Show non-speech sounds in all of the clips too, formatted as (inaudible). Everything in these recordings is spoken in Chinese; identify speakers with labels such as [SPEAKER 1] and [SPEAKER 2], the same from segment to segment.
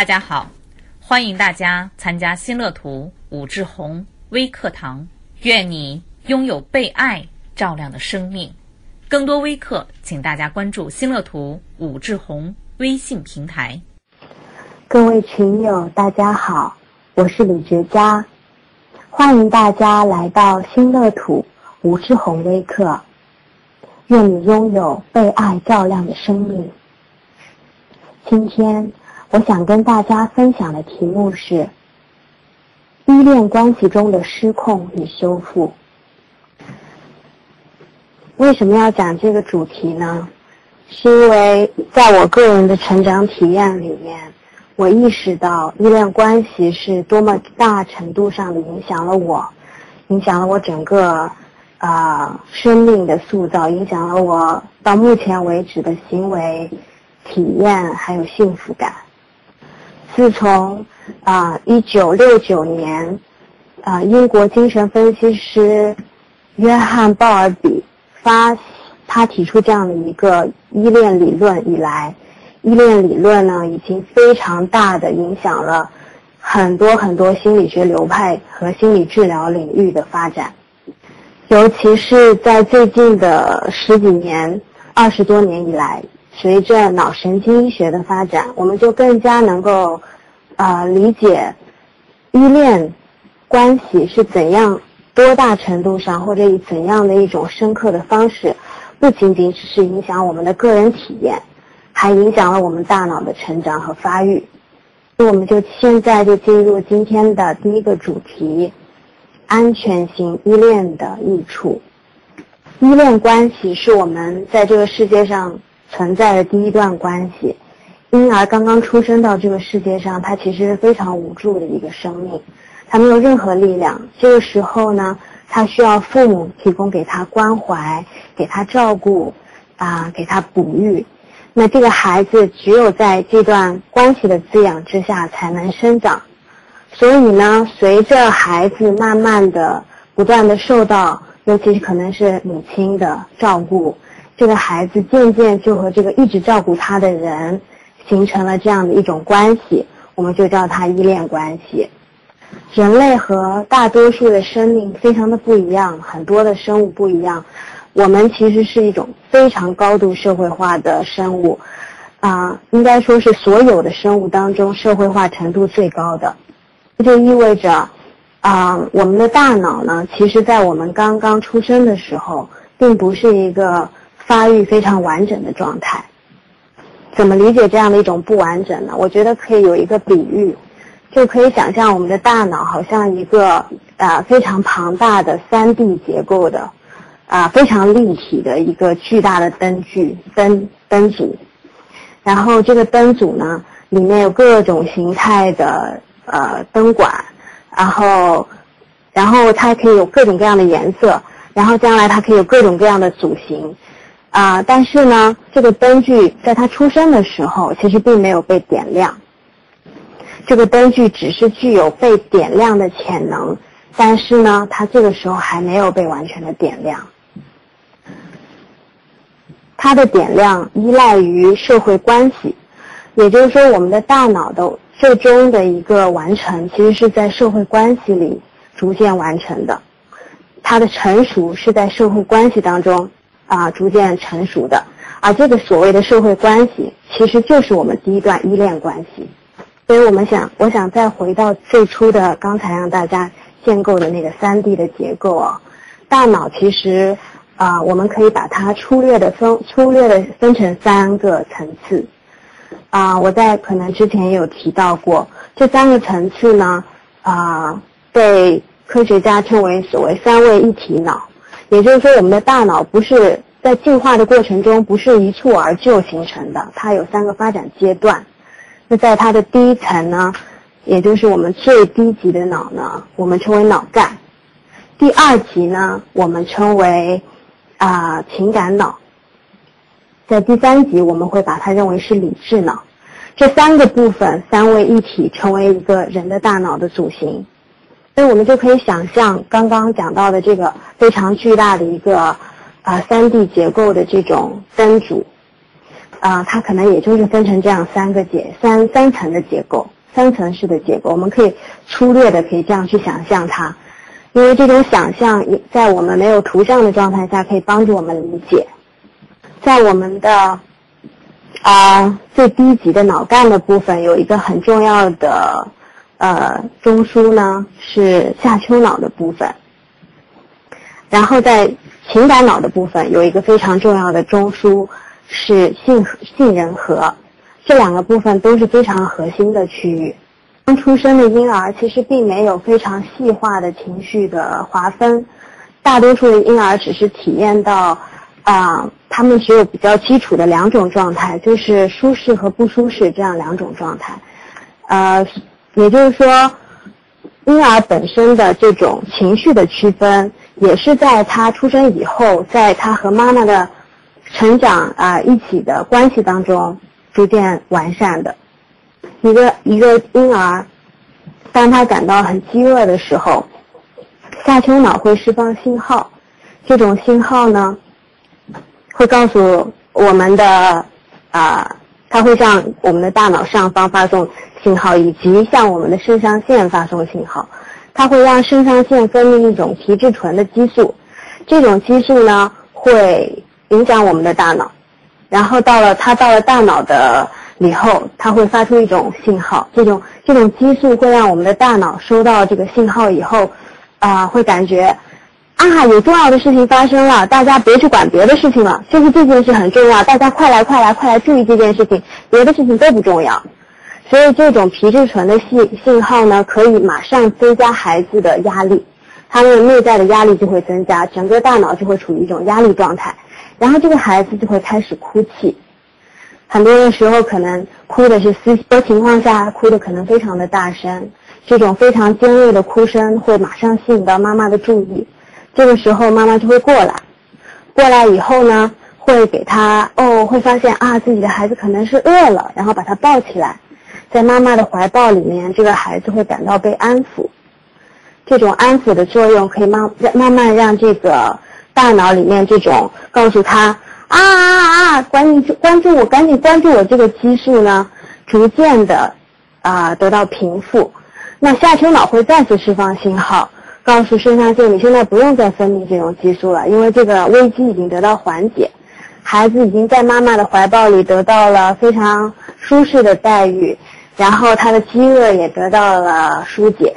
[SPEAKER 1] 大家好，欢迎大家参加新乐图武志红微课堂。愿你拥有被爱照亮的生命。更多微课，请大家关注新乐图武志红微信平台。
[SPEAKER 2] 各位群友，大家好，我是李觉佳，欢迎大家来到新乐土武志红微课。愿你拥有被爱照亮的生命。今天我想跟大家分享的题目是依恋关系中的失控与修复。为什么要讲这个主题呢？是因为在我个人的成长体验里面。我意识到依恋关系是多么大程度上的影响了我，影响了我整个啊生命的塑造，影响了我到目前为止的行为体验还有幸福感。自从啊一九六九年啊英国精神分析师约翰鲍尔比发他提出这样的一个依恋理论以来。依恋理论呢，已经非常大的影响了很多很多心理学流派和心理治疗领域的发展，尤其是在最近的十几年、二十多年以来，随着脑神经医学的发展，我们就更加能够啊理解依恋关系是怎样、多大程度上或者以怎样的一种深刻的方式，不仅仅只是影响我们的个人体验。还影响了我们大脑的成长和发育。那我们就现在就进入今天的第一个主题：安全型依恋的益处。依恋关系是我们在这个世界上存在的第一段关系。婴儿刚刚出生到这个世界上，他其实是非常无助的一个生命，他没有任何力量。这个时候呢，他需要父母提供给他关怀，给他照顾，啊，给他哺育。那这个孩子只有在这段关系的滋养之下才能生长，所以呢，随着孩子慢慢的、不断的受到，尤其是可能是母亲的照顾，这个孩子渐渐就和这个一直照顾他的人形成了这样的一种关系，我们就叫他依恋关系。人类和大多数的生命非常的不一样，很多的生物不一样。我们其实是一种非常高度社会化的生物，啊，应该说是所有的生物当中社会化程度最高的。这就意味着，啊，我们的大脑呢，其实在我们刚刚出生的时候，并不是一个发育非常完整的状态。怎么理解这样的一种不完整呢？我觉得可以有一个比喻，就可以想象我们的大脑好像一个啊非常庞大的三 D 结构的。啊，非常立体的一个巨大的灯具灯灯组，然后这个灯组呢，里面有各种形态的呃灯管，然后然后它可以有各种各样的颜色，然后将来它可以有各种各样的组型，啊，但是呢，这个灯具在它出生的时候其实并没有被点亮，这个灯具只是具有被点亮的潜能，但是呢，它这个时候还没有被完全的点亮。它的点亮依赖于社会关系，也就是说，我们的大脑的最终的一个完成，其实是在社会关系里逐渐完成的。它的成熟是在社会关系当中啊逐渐成熟的，而这个所谓的社会关系，其实就是我们第一段依恋关系。所以我们想，我想再回到最初的刚才让大家建构的那个三 D 的结构啊，大脑其实。啊，我们可以把它粗略的分粗略的分成三个层次。啊，我在可能之前也有提到过，这三个层次呢，啊，被科学家称为所谓三位一体脑。也就是说，我们的大脑不是在进化的过程中不是一蹴而就形成的，它有三个发展阶段。那在它的第一层呢，也就是我们最低级的脑呢，我们称为脑干。第二级呢，我们称为啊，情感脑，在第三级我们会把它认为是理智脑，这三个部分三位一体成为一个人的大脑的组型，所以我们就可以想象刚刚讲到的这个非常巨大的一个啊三 D 结构的这种灯组，啊，它可能也就是分成这样三个结三三层的结构，三层式的结构，我们可以粗略的可以这样去想象它，因为这种想象在我们没有图像的状态下，可以帮助我们理解，在我们的啊最低级的脑干的部分有一个很重要的呃中枢呢，是下丘脑的部分，然后在情感脑的部分有一个非常重要的中枢。是杏杏仁核，这两个部分都是非常核心的区域。刚出生的婴儿其实并没有非常细化的情绪的划分，大多数的婴儿只是体验到，啊，他们只有比较基础的两种状态，就是舒适和不舒适这样两种状态。呃，也就是说，婴儿本身的这种情绪的区分，也是在他出生以后，在他和妈妈的。成长啊，一起的关系当中逐渐完善的。一个一个婴儿，当他感到很饥饿的时候，下丘脑会释放信号。这种信号呢，会告诉我们的啊，它会向我们的大脑上方发送信号，以及向我们的肾上腺发送信号。它会让肾上腺分泌一种皮质醇的激素。这种激素呢，会。影响我们的大脑，然后到了它到了大脑的以后，它会发出一种信号，这种这种激素会让我们的大脑收到这个信号以后，啊，会感觉啊有重要的事情发生了，大家别去管别的事情了，就是这件事很重要，大家快来快来快来注意这件事情，别的事情都不重要。所以这种皮质醇的信信号呢，可以马上增加孩子的压力，他们内在的压力就会增加，整个大脑就会处于一种压力状态。然后这个孩子就会开始哭泣，很多的时候可能哭的是撕的情况下哭的可能非常的大声，这种非常尖锐的哭声会马上吸引到妈妈的注意，这个时候妈妈就会过来，过来以后呢，会给他哦，会发现啊自己的孩子可能是饿了，然后把他抱起来，在妈妈的怀抱里面，这个孩子会感到被安抚，这种安抚的作用可以慢慢慢让这个。大脑里面这种告诉他啊啊啊，赶紧关注我，赶紧关注我这个激素呢，逐渐的啊得到平复。那下丘脑会再次释放信号，告诉肾上腺，你现在不用再分泌这种激素了，因为这个危机已经得到缓解，孩子已经在妈妈的怀抱里得到了非常舒适的待遇，然后他的饥饿也得到了疏解，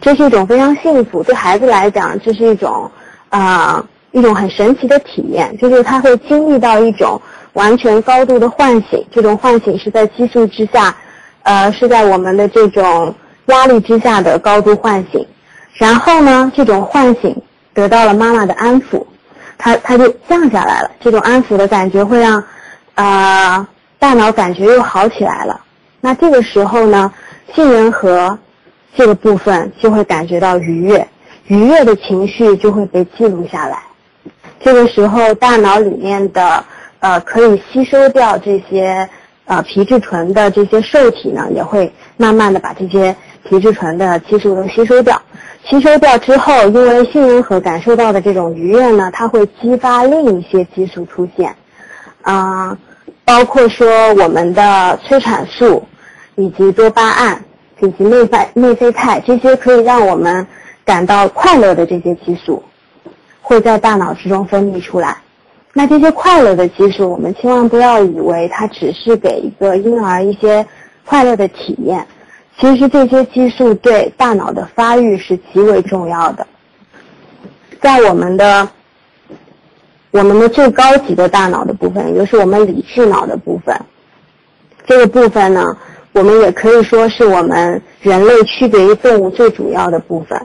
[SPEAKER 2] 这是一种非常幸福，对孩子来讲，这是一种啊。一种很神奇的体验，就是他会经历到一种完全高度的唤醒。这种唤醒是在激素之下，呃，是在我们的这种压力之下的高度唤醒。然后呢，这种唤醒得到了妈妈的安抚，他他就降下来了。这种安抚的感觉会让啊大脑感觉又好起来了。那这个时候呢，杏仁核这个部分就会感觉到愉悦，愉悦的情绪就会被记录下来。这个时候，大脑里面的呃可以吸收掉这些呃皮质醇的这些受体呢，也会慢慢的把这些皮质醇的激素都吸收掉。吸收掉之后，因为杏仁核感受到的这种愉悦呢，它会激发另一些激素出现，啊，包括说我们的催产素，以及多巴胺，以及内啡内啡肽这些可以让我们感到快乐的这些激素。会在大脑之中分泌出来，那这些快乐的激素，我们千万不要以为它只是给一个婴儿一些快乐的体验，其实这些激素对大脑的发育是极为重要的。在我们的我们的最高级的大脑的部分，也就是我们理智脑的部分，这个部分呢，我们也可以说是我们人类区别于动物最主要的部分。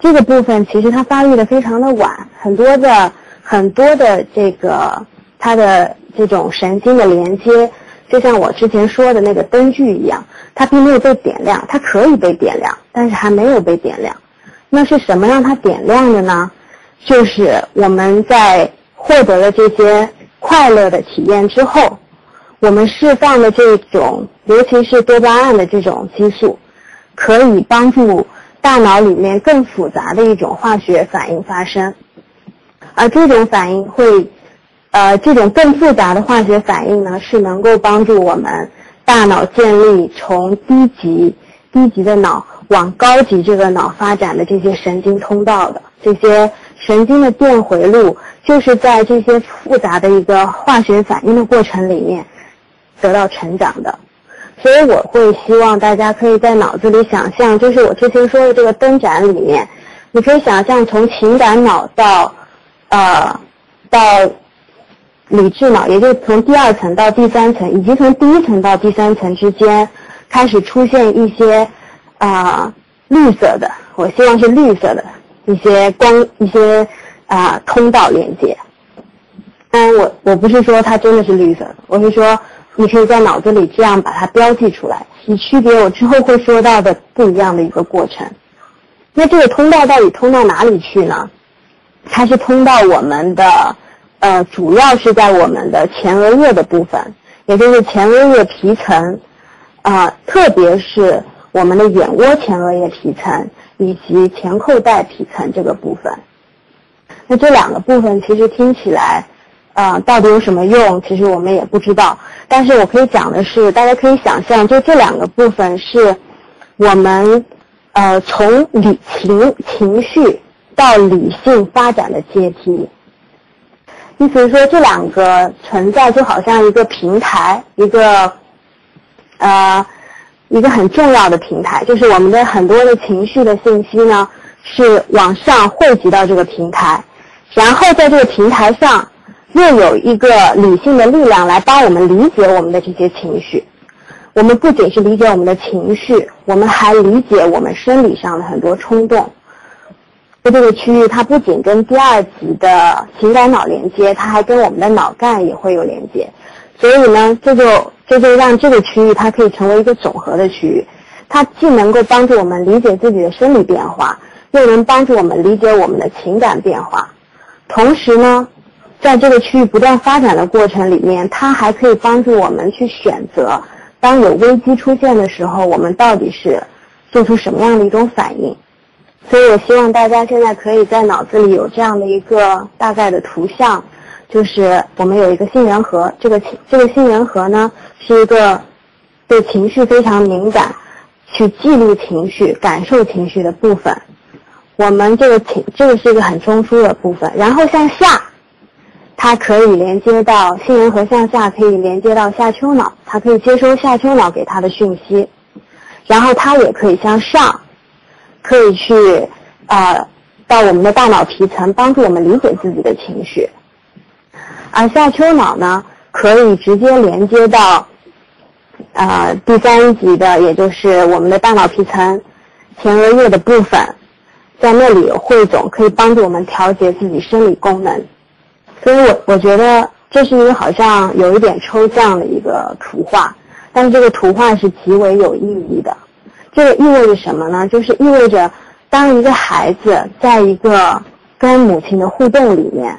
[SPEAKER 2] 这个部分其实它发育的非常的晚，很多的很多的这个它的这种神经的连接，就像我之前说的那个灯具一样，它并没有被点亮，它可以被点亮，但是还没有被点亮。那是什么让它点亮的呢？就是我们在获得了这些快乐的体验之后，我们释放的这种，尤其是多巴胺的这种激素，可以帮助。大脑里面更复杂的一种化学反应发生，而这种反应会呃，这种更复杂的化学反应呢，是能够帮助我们大脑建立从低级低级的脑往高级这个脑发展的这些神经通道的。这些神经的电回路，就是在这些复杂的一个化学反应的过程里面得到成长的。所以我会希望大家可以在脑子里想象，就是我之前说的这个灯盏里面，你可以想象从情感脑到呃到理智脑，也就是从第二层到第三层，以及从第一层到第三层之间开始出现一些啊绿色的，我希望是绿色的。一些光一些啊通道连接，当然我我不是说它真的是绿色的，我是说你可以在脑子里这样把它标记出来，以区别我之后会说到的不一样的一个过程。那这个通道到底通到哪里去呢？它是通到我们的呃，主要是在我们的前额叶的部分，也就是前额叶皮层啊，特别是我们的眼窝前额叶皮层。以及前扣带皮层这个部分，那这两个部分其实听起来，啊，到底有什么用？其实我们也不知道。但是我可以讲的是，大家可以想象，就这两个部分是我们呃从理情情绪到理性发展的阶梯。意思是说，这两个存在就好像一个平台，一个呃。一个很重要的平台，就是我们的很多的情绪的信息呢，是往上汇集到这个平台，然后在这个平台上，又有一个理性的力量来帮我们理解我们的这些情绪。我们不仅是理解我们的情绪，我们还理解我们生理上的很多冲动。在这个区域，它不仅跟第二级的情感脑连接，它还跟我们的脑干也会有连接。所以呢，这就。这就让这个区域它可以成为一个总和的区域，它既能够帮助我们理解自己的生理变化，又能帮助我们理解我们的情感变化。同时呢，在这个区域不断发展的过程里面，它还可以帮助我们去选择，当有危机出现的时候，我们到底是做出什么样的一种反应。所以我希望大家现在可以在脑子里有这样的一个大概的图像。就是我们有一个杏仁核，这个这个杏仁核呢是一个对情绪非常敏感，去记录情绪、感受情绪的部分。我们这个情这个是一个很中枢的部分，然后向下，它可以连接到杏仁核向下，可以连接到下丘脑，它可以接收下丘脑给它的讯息，然后它也可以向上，可以去啊到我们的大脑皮层，帮助我们理解自己的情绪。而下丘脑呢，可以直接连接到，呃，第三级的，也就是我们的大脑皮层前额叶的部分，在那里汇总，可以帮助我们调节自己生理功能。所以我我觉得这是一个好像有一点抽象的一个图画，但是这个图画是极为有意义的。这个意味着什么呢？就是意味着，当一个孩子在一个跟母亲的互动里面。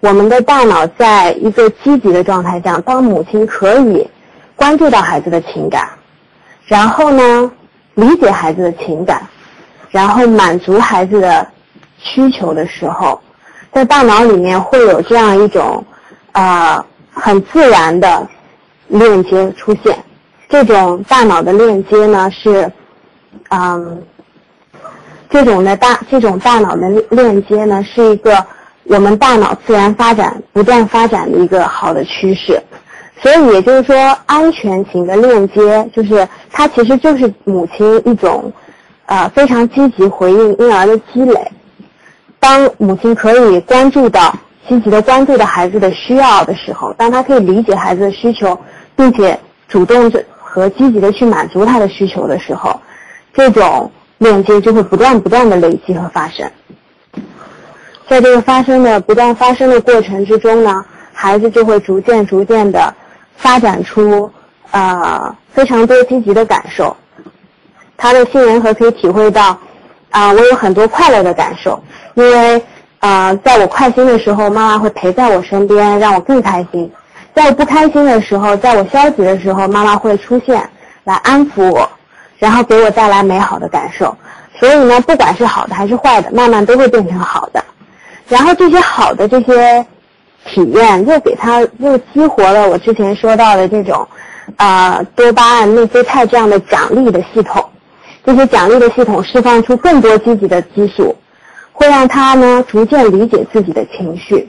[SPEAKER 2] 我们的大脑在一个积极的状态下，当母亲可以关注到孩子的情感，然后呢，理解孩子的情感，然后满足孩子的需求的时候，在大脑里面会有这样一种呃很自然的链接出现。这种大脑的链接呢是，嗯，这种的大这种大脑的链接呢是一个。我们大脑自然发展、不断发展的一个好的趋势，所以也就是说，安全型的链接就是它其实就是母亲一种，呃非常积极回应婴儿的积累。当母亲可以关注到、积极的关注到孩子的需要的时候，当他可以理解孩子的需求，并且主动和积极的去满足他的需求的时候，这种链接就会不断不断的累积和发生。在这个发生的不断发生的过程之中呢，孩子就会逐渐逐渐的发展出呃非常多积极的感受。他的杏仁核可以体会到啊，我有很多快乐的感受，因为啊，在我开心的时候，妈妈会陪在我身边，让我更开心；在我不开心的时候，在我消极的时候，妈妈会出现来安抚我，然后给我带来美好的感受。所以呢，不管是好的还是坏的，慢慢都会变成好的。然后这些好的这些体验，又给他又激活了我之前说到的这种，啊多巴胺、内啡肽这样的奖励的系统。这些奖励的系统释放出更多积极的激素，会让他呢逐渐理解自己的情绪，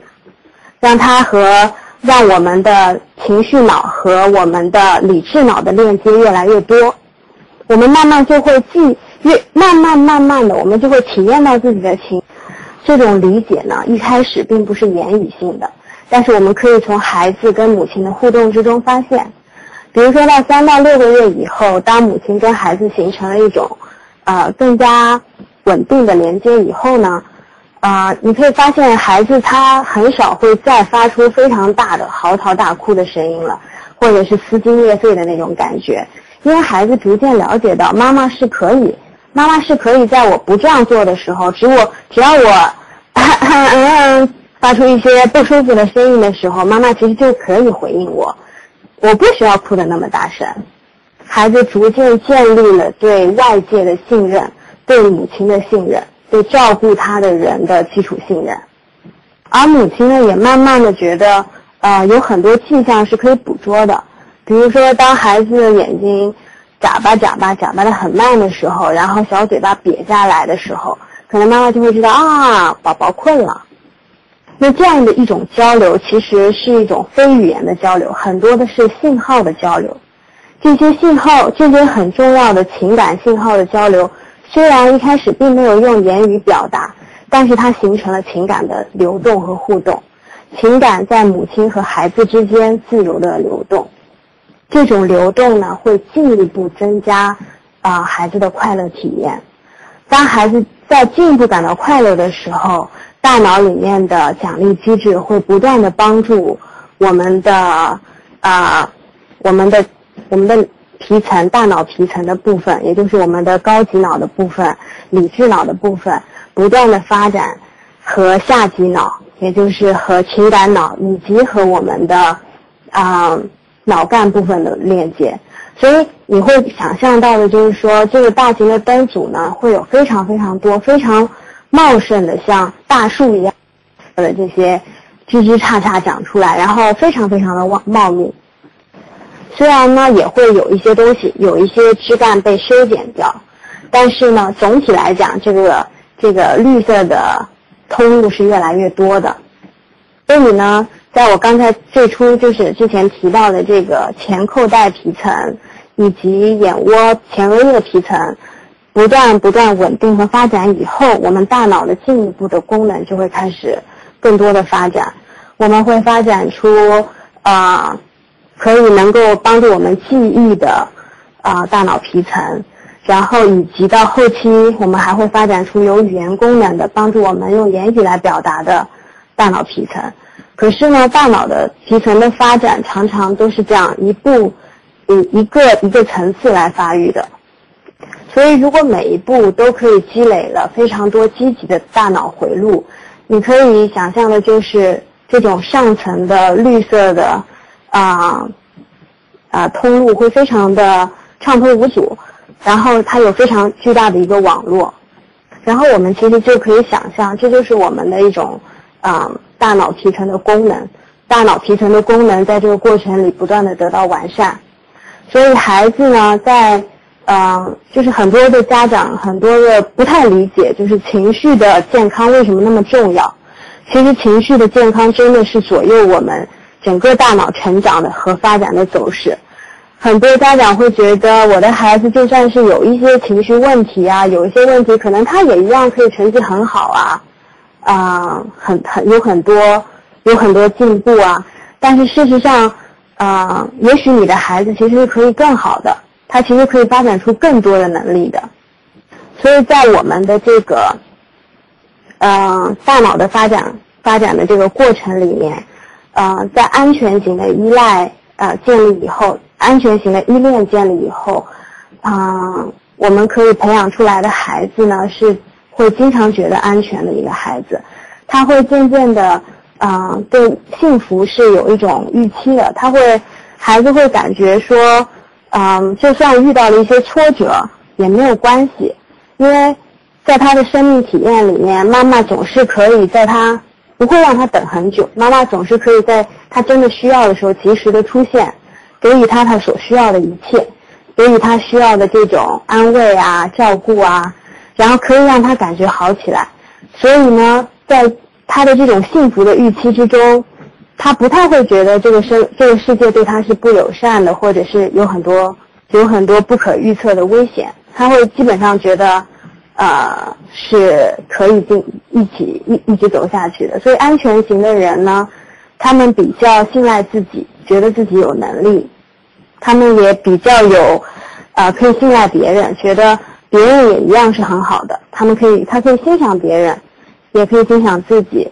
[SPEAKER 2] 让他和让我们的情绪脑和我们的理智脑的链接越来越多。我们慢慢就会记越慢慢慢慢的，我们就会体验到自己的情。这种理解呢，一开始并不是言语性的，但是我们可以从孩子跟母亲的互动之中发现。比如说到三到六个月以后，当母亲跟孩子形成了一种，呃，更加稳定的连接以后呢，啊，你可以发现孩子他很少会再发出非常大的嚎啕大哭的声音了，或者是撕心裂肺的那种感觉，因为孩子逐渐了解到妈妈是可以，妈妈是可以在我不这样做的时候，只我只要我 (coughs) 发出一些不舒服的声音的时候，妈妈其实就可以回应我。我不需要哭得那么大声，孩子逐渐建立了对外界的信任，对母亲的信任，对照顾他的人的基础信任，而母亲呢，也慢慢的觉得，呃，有很多迹象是可以捕捉的，比如说，当孩子的眼睛眨巴眨巴眨巴的很慢的时候，然后小嘴巴瘪下来的时候，可能妈妈就会知道啊，宝宝困了。那这样的一种交流，其实是一种非语言的交流，很多的是信号的交流。这些信号，这些很重要的情感信号的交流，虽然一开始并没有用言语表达，但是它形成了情感的流动和互动，情感在母亲和孩子之间自由的流动。这种流动呢，会进一步增加啊孩子的快乐体验。当孩子在进一步感到快乐的时候。大脑里面的奖励机制会不断的帮助我们的啊，我们的我们的皮层大脑皮层的部分，也就是我们的高级脑的部分、理智脑的部分，不断的发展和下级脑，也就是和情感脑以及和我们的啊脑干部分的链接。所以你会想象到的就是说，这个大型的灯组呢，会有非常非常多非常。茂盛的像大树一样的这些枝枝杈杈长出来，然后非常非常的茂茂密。虽然呢也会有一些东西，有一些枝干被修剪掉，但是呢总体来讲，这个这个绿色的通路是越来越多的。所以呢，在我刚才最初就是之前提到的这个前扣带皮层以及眼窝前额叶皮层。不断不断稳定和发展以后，我们大脑的进一步的功能就会开始更多的发展。我们会发展出啊，可以能够帮助我们记忆的啊大脑皮层，然后以及到后期，我们还会发展出有语言功能的，帮助我们用言语来表达的大脑皮层。可是呢，大脑的皮层的发展常常都是这样一步一一个一个层次来发育的。所以，如果每一步都可以积累了非常多积极的大脑回路，你可以想象的就是这种上层的绿色的啊啊通路会非常的畅通无阻，然后它有非常巨大的一个网络，然后我们其实就可以想象，这就是我们的一种啊大脑皮层的功能，大脑皮层的功能在这个过程里不断的得到完善，所以孩子呢在。嗯，就是很多的家长，很多的不太理解，就是情绪的健康为什么那么重要？其实情绪的健康真的是左右我们整个大脑成长的和发展的走势。很多家长会觉得，我的孩子就算是有一些情绪问题啊，有一些问题，可能他也一样可以成绩很好啊，啊，很很有很多有很多进步啊。但是事实上，啊，也许你的孩子其实是可以更好的。他其实可以发展出更多的能力的，所以在我们的这个，嗯，大脑的发展发展的这个过程里面，呃，在安全型的依赖呃建立以后，安全型的依恋建立以后，啊，我们可以培养出来的孩子呢，是会经常觉得安全的一个孩子，他会渐渐的，啊，对幸福是有一种预期的，他会，孩子会感觉说。嗯，就算遇到了一些挫折也没有关系，因为在他的生命体验里面，妈妈总是可以在他不会让他等很久。妈妈总是可以在他真的需要的时候及时的出现，给予他他所需要的一切，给予他需要的这种安慰啊、照顾啊，然后可以让他感觉好起来。所以呢，在他的这种幸福的预期之中，他不太会觉得这个生这个世界对他是不友善的，或者是有很多有很多不可预测的危险。他会基本上觉得，呃，是可以进一起一一直走下去的。所以安全型的人呢，他们比较信赖自己，觉得自己有能力，他们也比较有，呃，可以信赖别人，觉得别人也一样是很好的。他们可以，他可以欣赏别人，也可以欣赏自己。